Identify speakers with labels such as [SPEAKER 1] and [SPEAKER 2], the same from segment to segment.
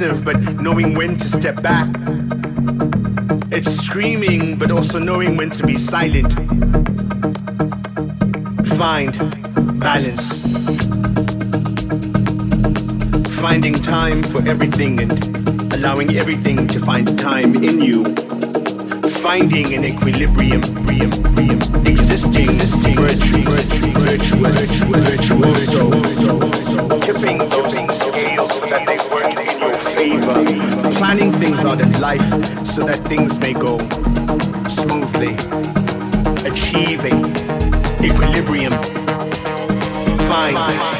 [SPEAKER 1] Expressive, but knowing when to step back. It's screaming, but also knowing when to be silent. Find balance. Finding time for everything and allowing everything to find time in you. Finding an equilibrium, existing, existing, virtuous, virtuous, virtuous, virtuous, tipping those scales so that they work favor. Planning things out in life so that things may go smoothly. Achieving equilibrium. Find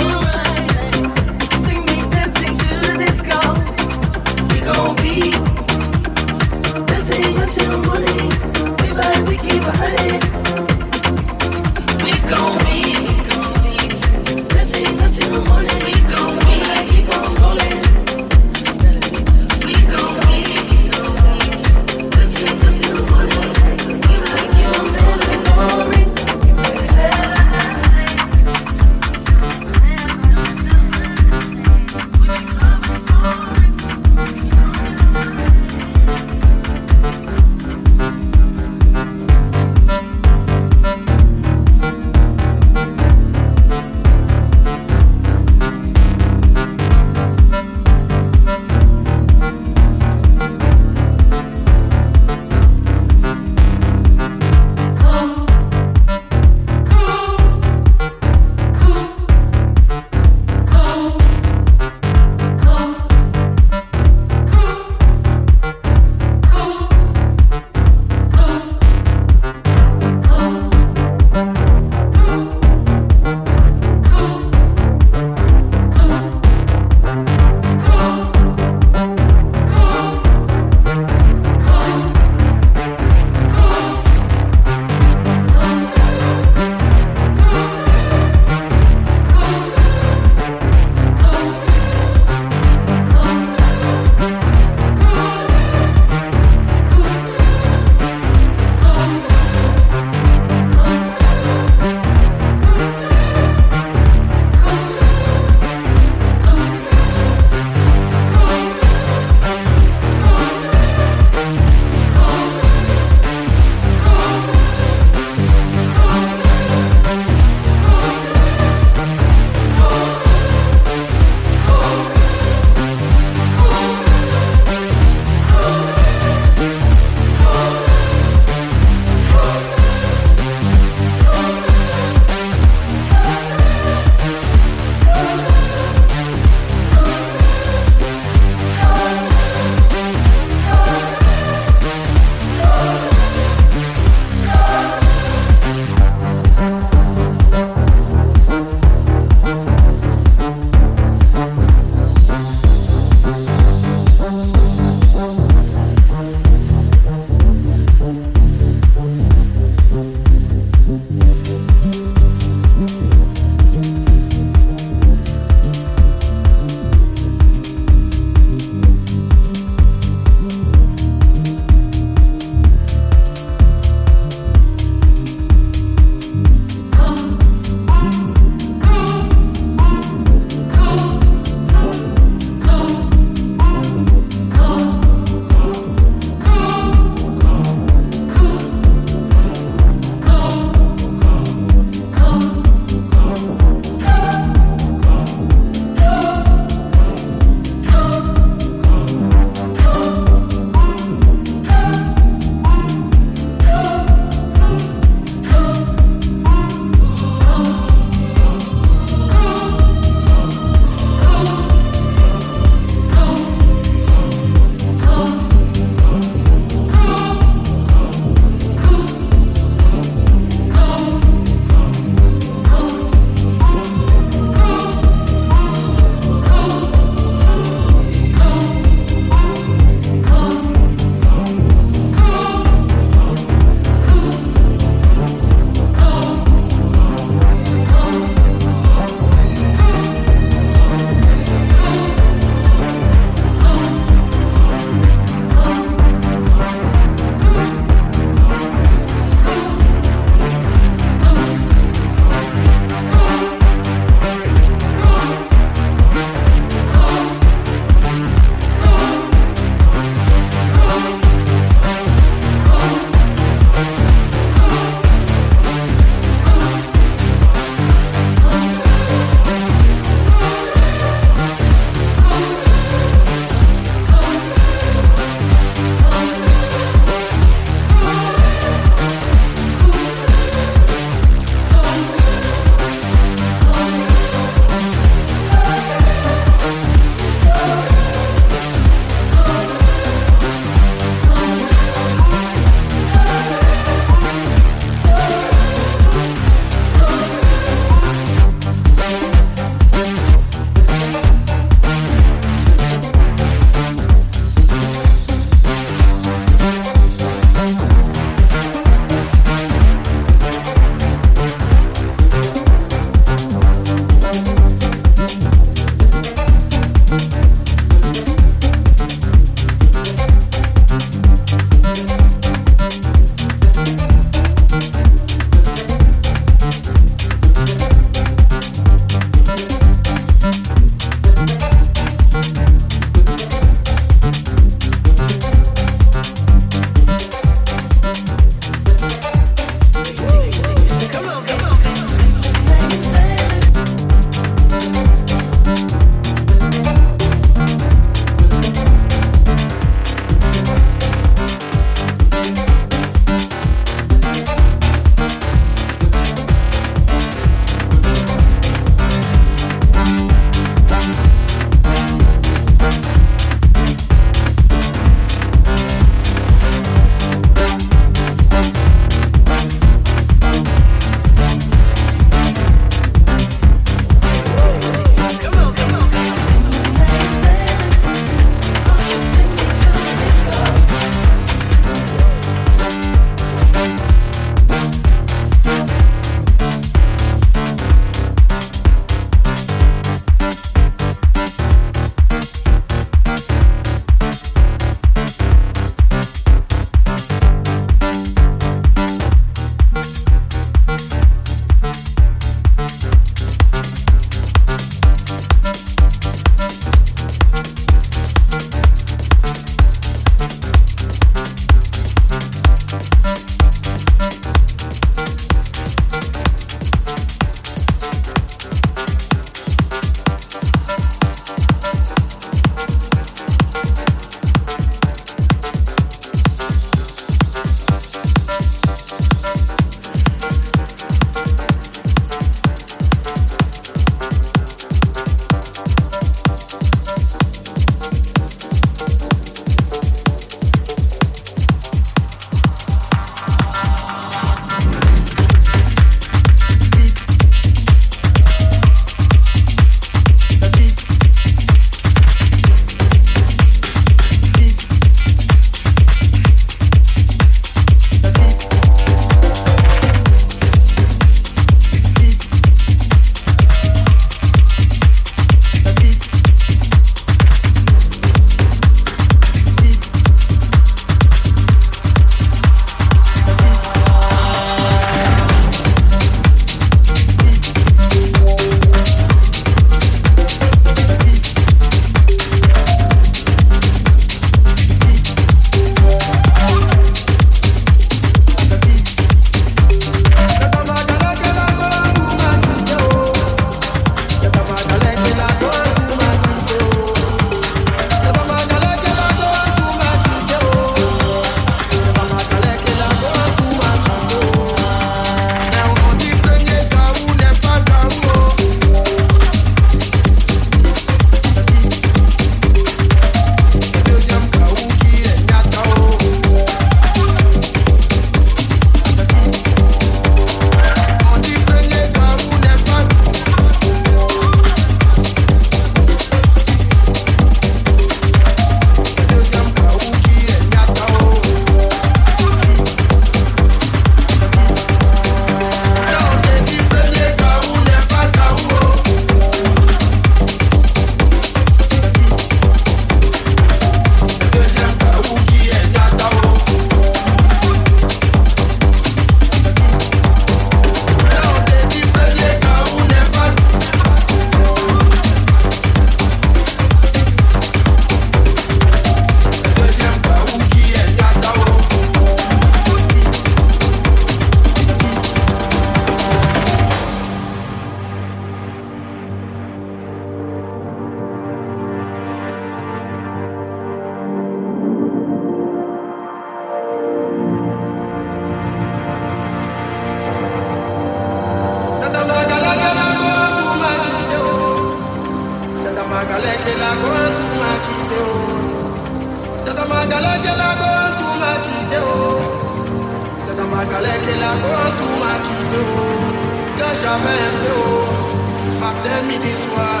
[SPEAKER 2] toi j'avais le haut, matin, midi, soir,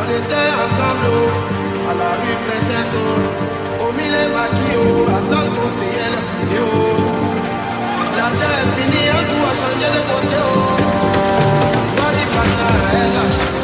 [SPEAKER 2] on était ensemble, à la rue Princesse, au milieu ma quio, à San Fofiel, oh, la chair est finie, en tout a changé de côté, oh, Paris, Panama, elle a.